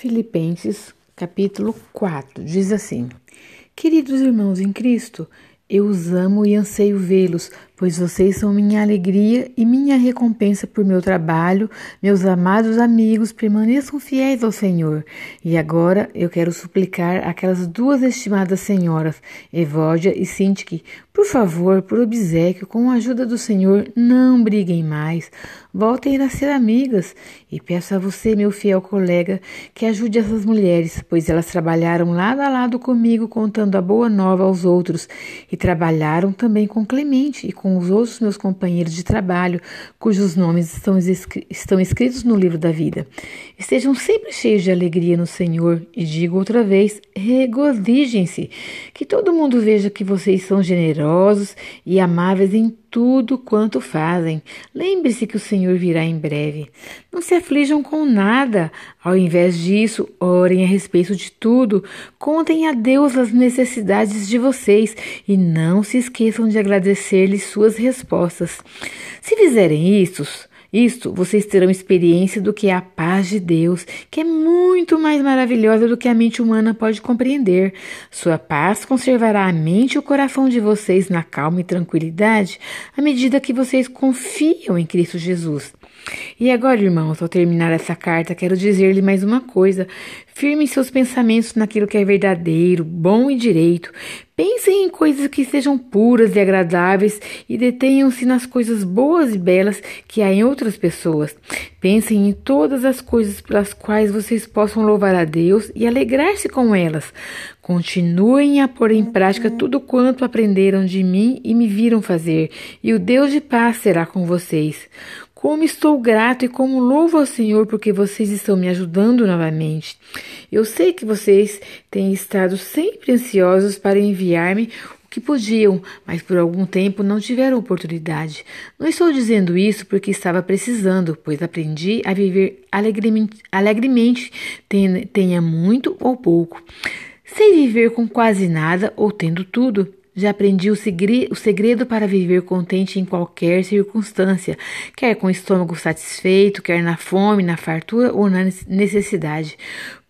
Filipenses, capítulo 4, diz assim: Queridos irmãos em Cristo, eu os amo e anseio vê-los, pois vocês são minha alegria e minha recompensa por meu trabalho. Meus amados amigos, permaneçam fiéis ao Senhor. E agora eu quero suplicar aquelas duas estimadas senhoras, Evódia e Sintique, por favor, por obsequio, com a ajuda do Senhor, não briguem mais. Voltem a ser amigas. E peço a você, meu fiel colega, que ajude essas mulheres, pois elas trabalharam lado a lado comigo, contando a boa nova aos outros, e trabalharam também com Clemente e com com os outros meus companheiros de trabalho, cujos nomes estão, estão escritos no livro da vida. Estejam sempre cheios de alegria no Senhor e digo outra vez: regozijem-se. Que todo mundo veja que vocês são generosos e amáveis em tudo quanto fazem. Lembre-se que o Senhor virá em breve. Não se aflijam com nada. Ao invés disso, orem a respeito de tudo. Contem a Deus as necessidades de vocês e não se esqueçam de agradecer-lhe suas respostas. Se fizerem isso, isto, vocês terão experiência do que é a paz de Deus, que é muito mais maravilhosa do que a mente humana pode compreender. Sua paz conservará a mente e o coração de vocês na calma e tranquilidade à medida que vocês confiam em Cristo Jesus. E agora, irmãos, ao terminar essa carta, quero dizer-lhe mais uma coisa. Firme seus pensamentos naquilo que é verdadeiro, bom e direito. Pensem em coisas que sejam puras e agradáveis e detenham-se nas coisas boas e belas que há em outras pessoas. Pensem em todas as coisas pelas quais vocês possam louvar a Deus e alegrar-se com elas. Continuem a pôr em prática tudo quanto aprenderam de mim e me viram fazer, e o Deus de paz será com vocês. Como estou grato e como louvo ao Senhor porque vocês estão me ajudando novamente. Eu sei que vocês têm estado sempre ansiosos para enviar-me o que podiam, mas por algum tempo não tiveram oportunidade. Não estou dizendo isso porque estava precisando, pois aprendi a viver alegremente, alegremente tenha, muito ou pouco. Sei viver com quase nada ou tendo tudo. Já aprendi o segredo para viver contente em qualquer circunstância, quer com o estômago satisfeito, quer na fome, na fartura ou na necessidade.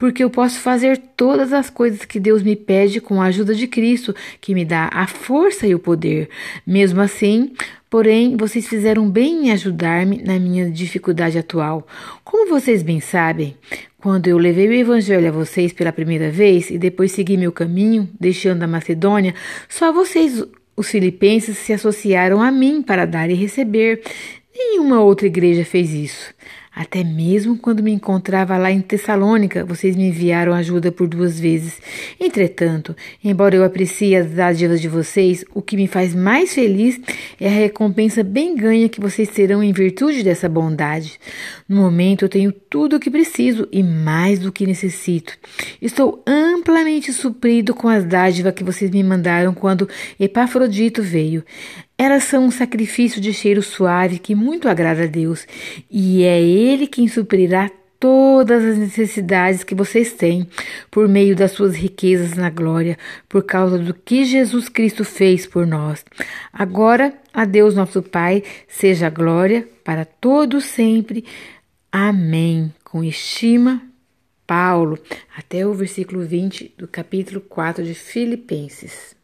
Porque eu posso fazer todas as coisas que Deus me pede com a ajuda de Cristo, que me dá a força e o poder. Mesmo assim, Porém, vocês fizeram bem em ajudar-me na minha dificuldade atual. Como vocês bem sabem, quando eu levei o Evangelho a vocês pela primeira vez e depois segui meu caminho, deixando a Macedônia, só vocês, os filipenses, se associaram a mim para dar e receber. Nenhuma outra igreja fez isso. Até mesmo quando me encontrava lá em Tessalônica, vocês me enviaram ajuda por duas vezes. Entretanto, embora eu aprecie as dádivas de vocês, o que me faz mais feliz é a recompensa bem ganha que vocês terão em virtude dessa bondade. No momento eu tenho tudo o que preciso e mais do que necessito. Estou amplamente suprido com as dádivas que vocês me mandaram quando Epafrodito veio. Elas são um sacrifício de cheiro suave que muito agrada a Deus, e é Ele quem suprirá todas as necessidades que vocês têm por meio das suas riquezas na glória, por causa do que Jesus Cristo fez por nós. Agora, a Deus nosso Pai, seja a glória para todos sempre. Amém. Com estima, Paulo, até o versículo 20 do capítulo 4 de Filipenses.